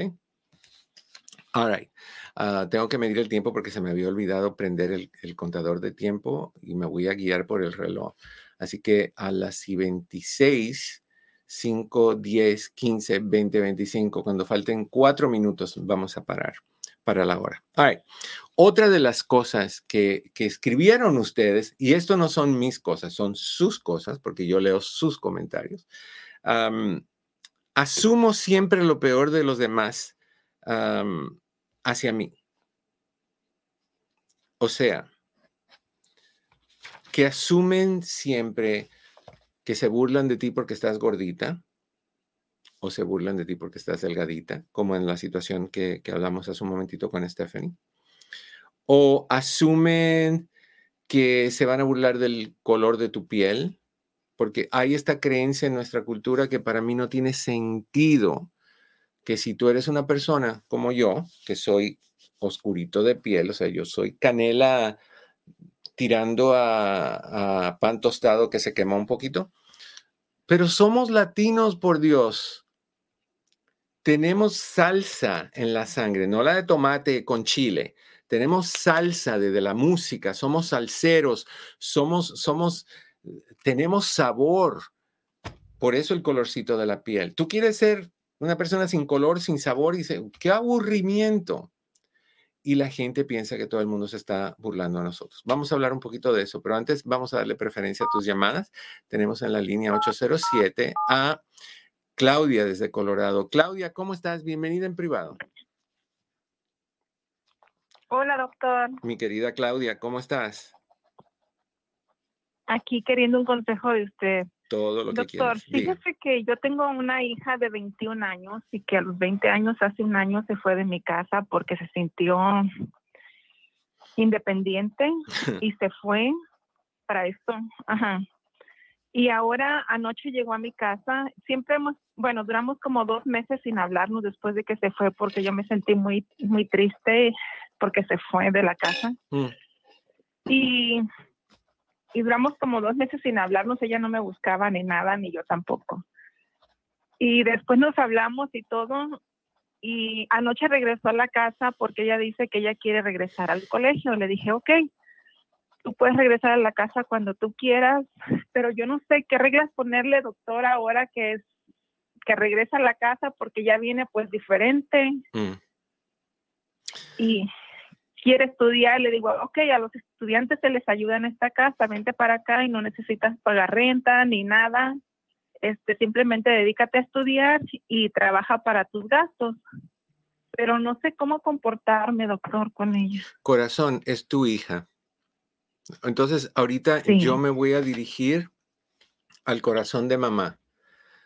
Speaker 1: All right. Ah, tengo que medir el tiempo porque se me había olvidado prender el, contador de tiempo y me voy a guiar por el reloj. Así que a las 26, 5, 10, 15, 20, 25, cuando falten cuatro minutos, vamos a parar para la hora. All right. Otra de las cosas que, que escribieron ustedes, y esto no son mis cosas, son sus cosas, porque yo leo sus comentarios, asumo siempre lo peor de los demás hacia mí. O sea, que asumen siempre que se burlan de ti porque estás gordita o se burlan de ti porque estás delgadita, como en la situación que, hablamos hace un momentito con Stephanie. o asumen que se van a burlar del color de tu piel, porque hay esta creencia en nuestra cultura que para mí no tiene sentido que si tú eres una persona como yo, que soy oscurito de piel, o sea, yo soy canela tirando a, pan tostado que se quema un poquito, pero somos latinos, por Dios. Tenemos salsa en la sangre, no la de tomate con chile. Tenemos salsa de, de la música, somos salseros, somos, somos, tenemos sabor. Por eso el colorcito de la piel. Tú quieres ser una persona sin color, sin sabor, y dice, qué aburrimiento y la gente piensa que todo el mundo se está burlando a nosotros. Vamos a hablar un poquito de eso, pero antes vamos a darle preferencia a tus llamadas. Tenemos en la línea 807 a Claudia desde Colorado. Claudia, ¿cómo estás? Bienvenida en privado.
Speaker 4: Hola, doctor.
Speaker 1: Mi querida Claudia, ¿cómo estás?
Speaker 4: Aquí queriendo un consejo de usted
Speaker 1: todo lo
Speaker 4: que
Speaker 1: Doctor,
Speaker 4: fíjese que yo tengo una hija de 21 años y que a los 20 años, hace un año, se fue de mi casa porque se sintió independiente y se fue para esto. Ajá. Y ahora anoche llegó a mi casa. Siempre hemos, bueno, duramos como dos meses sin hablarnos después de que se fue porque yo me sentí muy, muy triste porque se fue de la casa. Mm. Y y duramos como dos meses sin hablarnos, ella no me buscaba ni nada, ni yo tampoco. Y después nos hablamos y todo, y anoche regresó a la casa porque ella dice que ella quiere regresar al colegio. Le dije, ok, tú puedes regresar a la casa cuando tú quieras, pero yo no sé qué reglas ponerle, doctora, ahora que es que regresa a la casa porque ya viene pues diferente. Mm. Y quiere estudiar, le digo, ok, a los estudiantes se les ayuda en esta casa, vente para acá y no necesitas pagar renta ni nada. Este, simplemente dedícate a estudiar y trabaja para tus gastos. Pero no sé cómo comportarme, doctor, con ella.
Speaker 1: Corazón, es tu hija. Entonces, ahorita yo me voy a dirigir al corazón de mamá.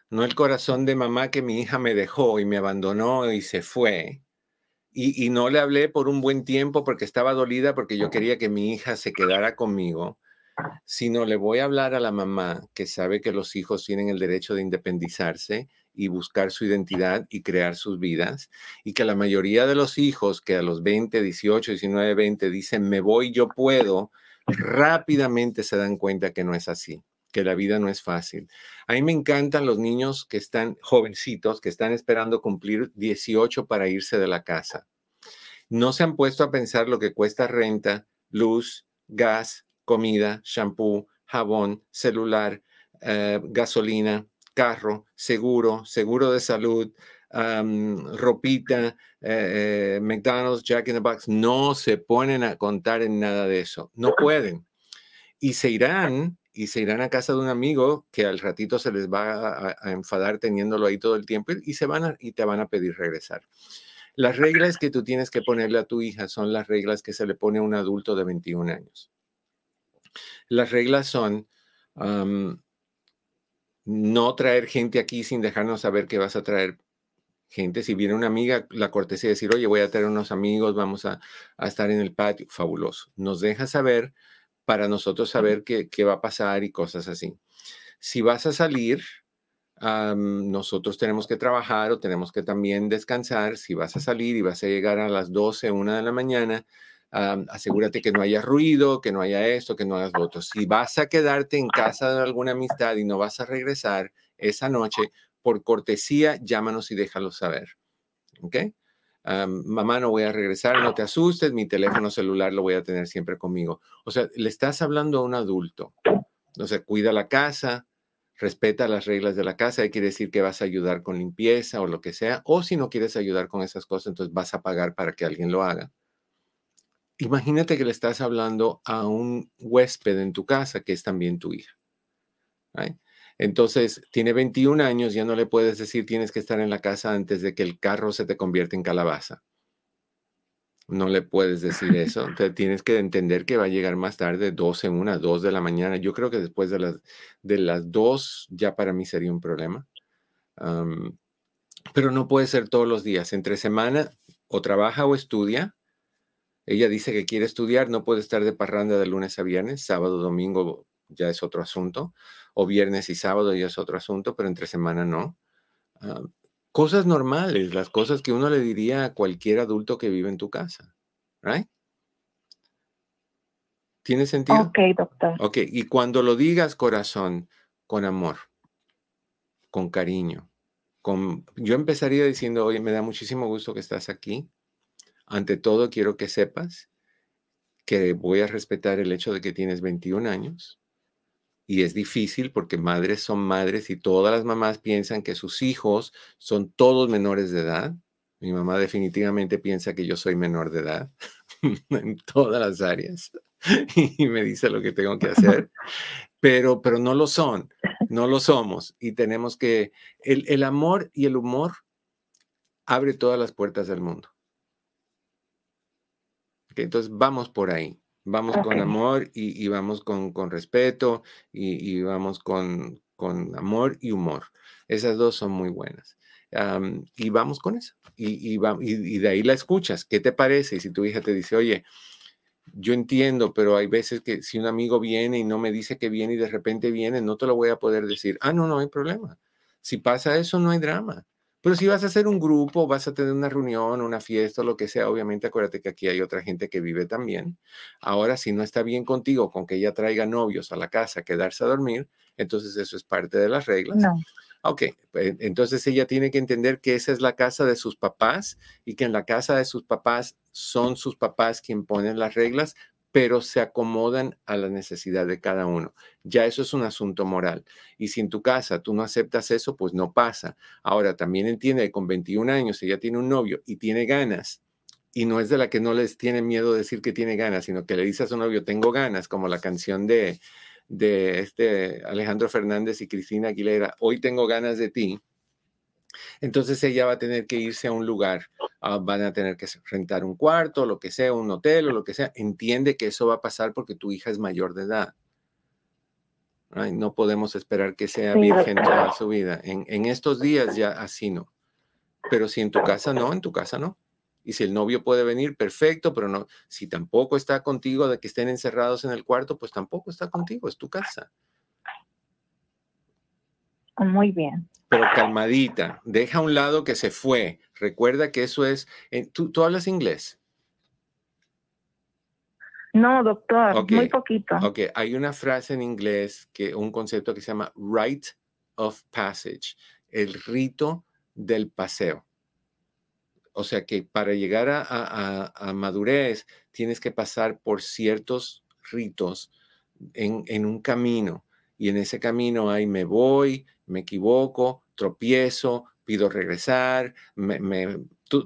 Speaker 1: No el corazón de mamá que mi hija me dejó y me abandonó y se fue y, no le hablé por un buen tiempo porque estaba dolida porque yo quería que mi hija se quedara conmigo, sino le voy a hablar a la mamá que sabe que los hijos tienen el derecho de independizarse y buscar su identidad y crear sus vidas, y que la mayoría de los hijos que a los 20, 18, 19, 20 dicen me voy, yo puedo, rápidamente se dan cuenta que no es así que la vida no es fácil. A mí me encantan los niños que están jovencitos, que están esperando cumplir 18 para irse de la casa. No se han puesto a pensar lo que cuesta renta, luz, gas, comida, shampoo, jabón, celular, eh, gasolina, carro, seguro, seguro de salud, ropita, eh, eh, McDonald's, Jack in the Box. No se ponen a contar en nada de eso. No pueden. Y se irán y se irán a casa de un amigo que al ratito se les va a, enfadar teniéndolo ahí todo el tiempo y, se van y te van a pedir regresar. Las reglas que tú tienes que ponerle a tu hija son las reglas que se le pone a un adulto de 21 años. Las reglas son no traer gente aquí sin dejarnos saber que vas a traer gente. Si viene una amiga, la cortesía de decir, oye, voy a traer unos amigos, vamos a, a estar en el patio. Fabuloso. Nos deja saber para nosotros saber qué, va a pasar y cosas así. Si vas a salir, nosotros tenemos que trabajar o tenemos que también descansar. Si vas a salir y vas a llegar a las 12, 1 de la mañana, asegúrate que no haya ruido, que no haya esto, que no hagas votos. Si vas a quedarte en casa de alguna amistad y no vas a regresar esa noche, por cortesía, llámanos y déjalo saber. ¿Ok? Mamá, no voy a regresar, no te asustes, mi teléfono celular lo voy a tener siempre conmigo. O sea, le estás hablando a un adulto. O sea, cuida la casa, respeta las reglas de la casa, quiere decir que vas a ayudar con limpieza o lo que sea, o si no quieres ayudar con esas cosas, entonces vas a pagar para que alguien lo haga. Imagínate que le estás hablando a un huésped en tu casa que es también tu hija. Entonces, tiene 21 años, ya no le puedes decir tienes que estar en la casa antes de que el carro se te convierta en calabaza. No le puedes decir eso. Entonces, tienes que entender que va a llegar más tarde, 12, 1, 2 de la mañana. Yo creo que después de las, de las 2 ya para mí sería un problema. pero no puede ser todos los días. Entre semana o trabaja o estudia Ella dice que quiere estudiar, no puede estar de parranda de lunes a viernes, sábado, domingo ya es otro asunto, o viernes y sábado ya es otro asunto, pero entre semana no. Ah, cosas normales, las cosas que uno le diría a cualquier adulto que vive en tu casa, ¿right? ¿Tiene sentido?
Speaker 2: Ok, doctor.
Speaker 1: Ok, y cuando lo digas, corazón, con amor, con cariño, con... Yo empezaría diciendo, oye, me da muchísimo gusto que estás aquí. Ante todo, quiero que sepas que voy a respetar el hecho de que tienes 21 años. Y es difícil porque madres son madres y todas las mamás piensan que sus hijos son todos menores de edad. Mi mamá definitivamente piensa que yo soy menor de edad en todas las áreas. y me dice lo que tengo que hacer, pero, pero no lo son, no lo somos y tenemos que, el, el amor y el humor abre todas las puertas del mundo. entonces vamos por ahí, vamos con amor y, vamos con, con respeto y, vamos con, con amor y humor. Esas dos son muy buenas. y vamos con eso. Y, y, y, de ahí la escuchas. ¿Qué te parece? Y si tu hija te dice, oye, yo entiendo, pero hay veces que si un amigo viene y no me dice que viene y de repente viene, no te lo voy a poder decir. Ah, no, no hay problema. Si pasa eso, no hay drama. Pero si vas a hacer un grupo, vas a tener una reunión, una fiesta, lo que sea, obviamente acuérdate que aquí hay otra gente que vive también. Ahora, si no está bien contigo con que ella traiga novios a la casa, quedarse a dormir, entonces eso es parte de las reglas. No. Ok, pues, entonces ella tiene que entender que esa es la casa de sus papás y que en la casa de sus papás son sus papás quien ponen las reglas, pero se acomodan a la necesidad de cada uno. Ya eso es un asunto moral. Y si en tu casa tú no aceptas eso, pues no pasa. Ahora, también entiende que con 21 años ella tiene un novio y tiene ganas, y no es de la que no les tiene miedo decir que tiene ganas, sino que le dice a su novio, tengo ganas, como la canción de, de este Alejandro Fernández y Cristina Aguilera, hoy tengo ganas de ti, entonces ella va a tener que irse a un lugar, ah, van a tener que rentar un cuarto, lo que sea, un hotel o lo que sea. Entiende que eso va a pasar porque tu hija es mayor de edad. No podemos esperar que sea virgen toda su vida. En, en estos días ya así no. Pero si en tu casa no, en tu casa no. Y si el novio puede venir, perfecto, pero no, si tampoco está contigo de que estén encerrados en el cuarto, pues tampoco está contigo, es tu casa.
Speaker 2: Muy bien.
Speaker 1: Pero calmadita, deja a un lado que se fue. Recuerda que eso es, eh, ¿tú, hablas inglés?
Speaker 2: No, doctor, muy poquito.
Speaker 1: Ok, hay una frase en inglés, que un concepto que se llama rite of passage, el rito del paseo. O sea que para llegar a, madurez tienes que pasar por ciertos ritos en, un camino. Y en ese camino hay me voy, me equivoco, tropiezo, pido regresar.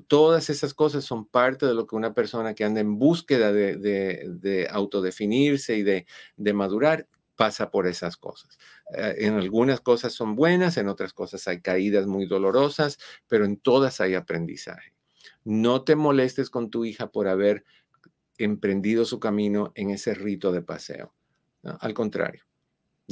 Speaker 1: todas esas cosas son parte de lo que una persona que anda en búsqueda de, autodefinirse y de, madurar pasa por esas cosas. Eh, en algunas cosas son buenas, en otras cosas hay caídas muy dolorosas, pero en todas hay aprendizaje. No te molestes con tu hija por haber emprendido su camino en ese rito de paseo. Al contrario,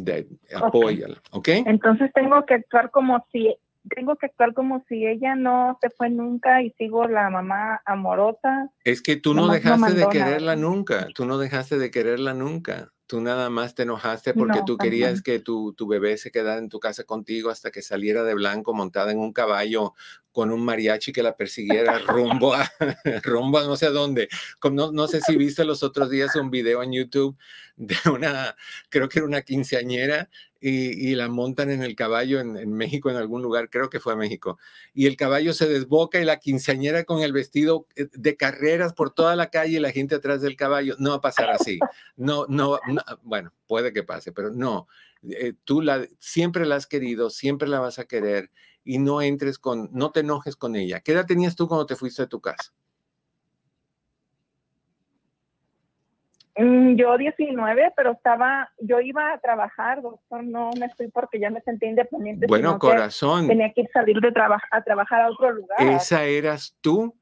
Speaker 1: de, apóyala, ¿ok?
Speaker 2: Entonces tengo que actuar como si tengo que actuar como si ella no se fue nunca y sigo la mamá amorosa.
Speaker 1: Es que tú no dejaste de quererla nunca, tú no dejaste de quererla nunca. Tú nada más te enojaste porque tú querías que tu, tu, bebé se quedara en tu casa contigo hasta que saliera de blanco montada en un caballo con un mariachi que la persiguiera rumbo a, rumbo a no sé a dónde. No, no sé si viste los otros días un video en YouTube de una, creo que era una quinceañera y, la montan en el caballo en, México, en algún lugar, creo que fue México. Y el caballo se desboca y la quinceañera con el vestido eh, de carreras por toda la calle y la gente atrás del caballo. No va a pasar así. No, no, bueno, puede que pase, pero no. Eh, tú la, siempre la has querido, siempre la vas a querer y no entres con, no te enojes con ella. ¿Qué edad tenías tú cuando te fuiste de tu casa?
Speaker 2: Mm, yo 19, pero estaba, yo iba a trabajar, doctor, no me fui porque ya me sentía independiente.
Speaker 1: Bueno, corazón.
Speaker 2: Tenía que salir de trabajar a trabajar a otro lugar.
Speaker 1: Esa eras tú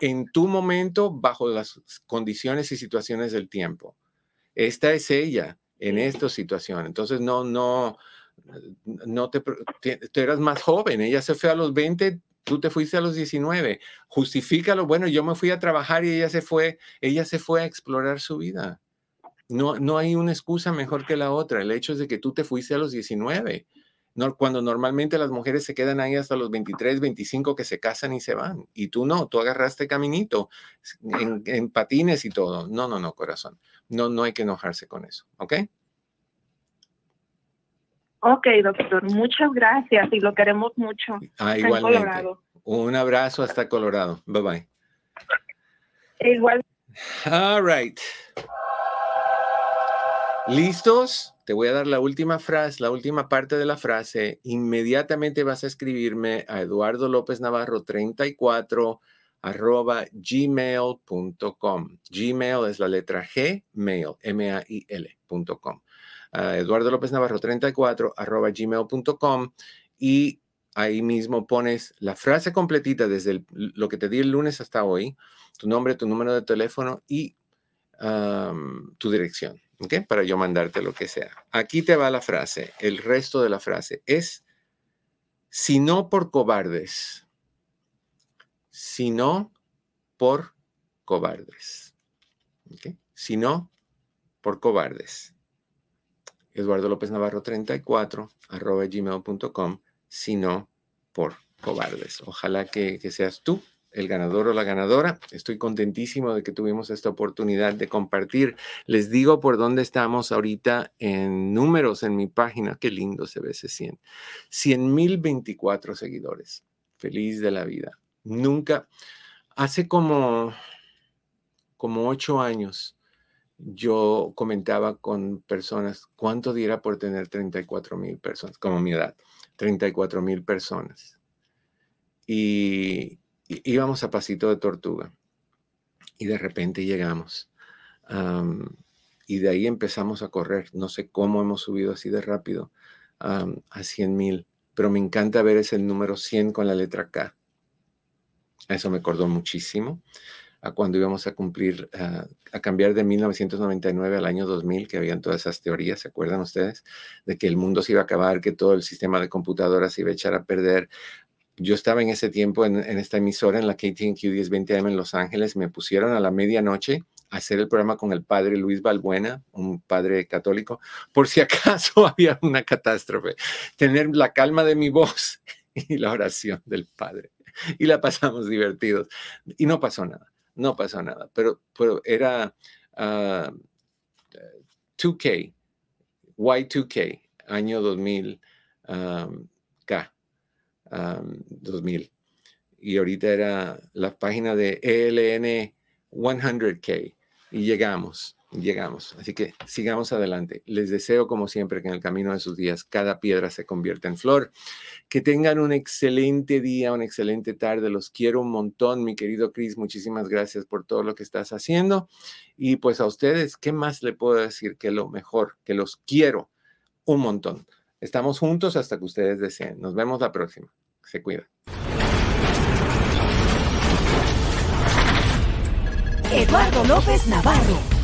Speaker 1: en tu momento bajo las condiciones y situaciones del tiempo. Esta es ella en esta situación. Entonces, no, no, no te, tú eras más joven. Ella se fue a los 20, Tú te fuiste a los 19. Justifícalo. Bueno, yo me fui a trabajar y ella se fue, ella se fue a explorar su vida. No, no hay una excusa mejor que la otra. El hecho es de que tú te fuiste a los 19. Cuando normalmente las mujeres se quedan ahí hasta los 23, 25 que se casan y se van. Y tú no, tú agarraste caminito en, en patines y todo. No, no, no, corazón. No, no hay que enojarse con eso. ¿Ok?
Speaker 2: Ok, doctor, muchas gracias y lo queremos mucho.
Speaker 1: Ah, igualmente. Un abrazo hasta Colorado. Bye bye.
Speaker 2: Igual.
Speaker 1: All right. ¿Listos? Te voy a dar la última frase, la última parte de la frase. Inmediatamente vas a escribirme a Eduardo López Navarro 34 arroba gmail.com. Gmail es la letra G, mail, M-A-I-L.com. Eduardo López Navarro 34 arroba gmail.com y ahí mismo pones la frase completita desde lo que te di el lunes hasta hoy, tu nombre, tu número de teléfono y tu dirección, ¿ok? Para yo mandarte lo que sea. Aquí te va la frase, el resto de la frase es, si no por cobardes, sino por cobardes. Si no por cobardes. Eduardo López Navarro 34 arroba gmail.com, sino por cobardes. Ojalá que seas tú el ganador o la ganadora. Estoy contentísimo de que tuvimos esta oportunidad de compartir. Les digo por dónde estamos ahorita en números en mi página. Qué lindo se ve ese 100. 100.024 seguidores. Feliz de la vida. Nunca, hace como, como ocho años, yo comentaba con personas cuánto diera por tener 34 mil personas, como mi edad, 34 mil personas. Y, íbamos a pasito de tortuga. Y de repente llegamos. y de ahí empezamos a correr. No sé cómo hemos subido así de rápido a 100 mil, pero me encanta ver ese número 100 con la letra K. Eso me acordó muchísimo a cuando íbamos a cumplir, a cambiar de 1999 al año 2000, que habían todas esas teorías, ¿se acuerdan ustedes? De que el mundo se iba a acabar, que todo el sistema de computadoras se iba a echar a perder. Yo estaba en ese tiempo en, esta emisora, en la KTNQ 1020M en Los Ángeles, me pusieron a la medianoche a hacer el programa con el padre Luis Balbuena, un padre católico, por si acaso había una catástrofe, tener la calma de mi voz y la oración del padre. Y la pasamos divertidos. Y no pasó nada no pasó nada, pero, era 2K, ah, Y2K, año 2000, K, 2000. Y ahorita era la página de ELN 100K y llegamos llegamos. Así que sigamos adelante. Les deseo, como siempre, que en el camino de sus días cada piedra se convierta en flor. Que tengan un excelente día, una excelente tarde. Los quiero un montón, mi querido Chris. Muchísimas gracias por todo lo que estás haciendo. Y pues a ustedes, ¿qué más le puedo decir que lo mejor? Que los quiero un montón. Estamos juntos hasta que ustedes deseen. Nos vemos la próxima. Se cuida.
Speaker 5: Eduardo López Navarro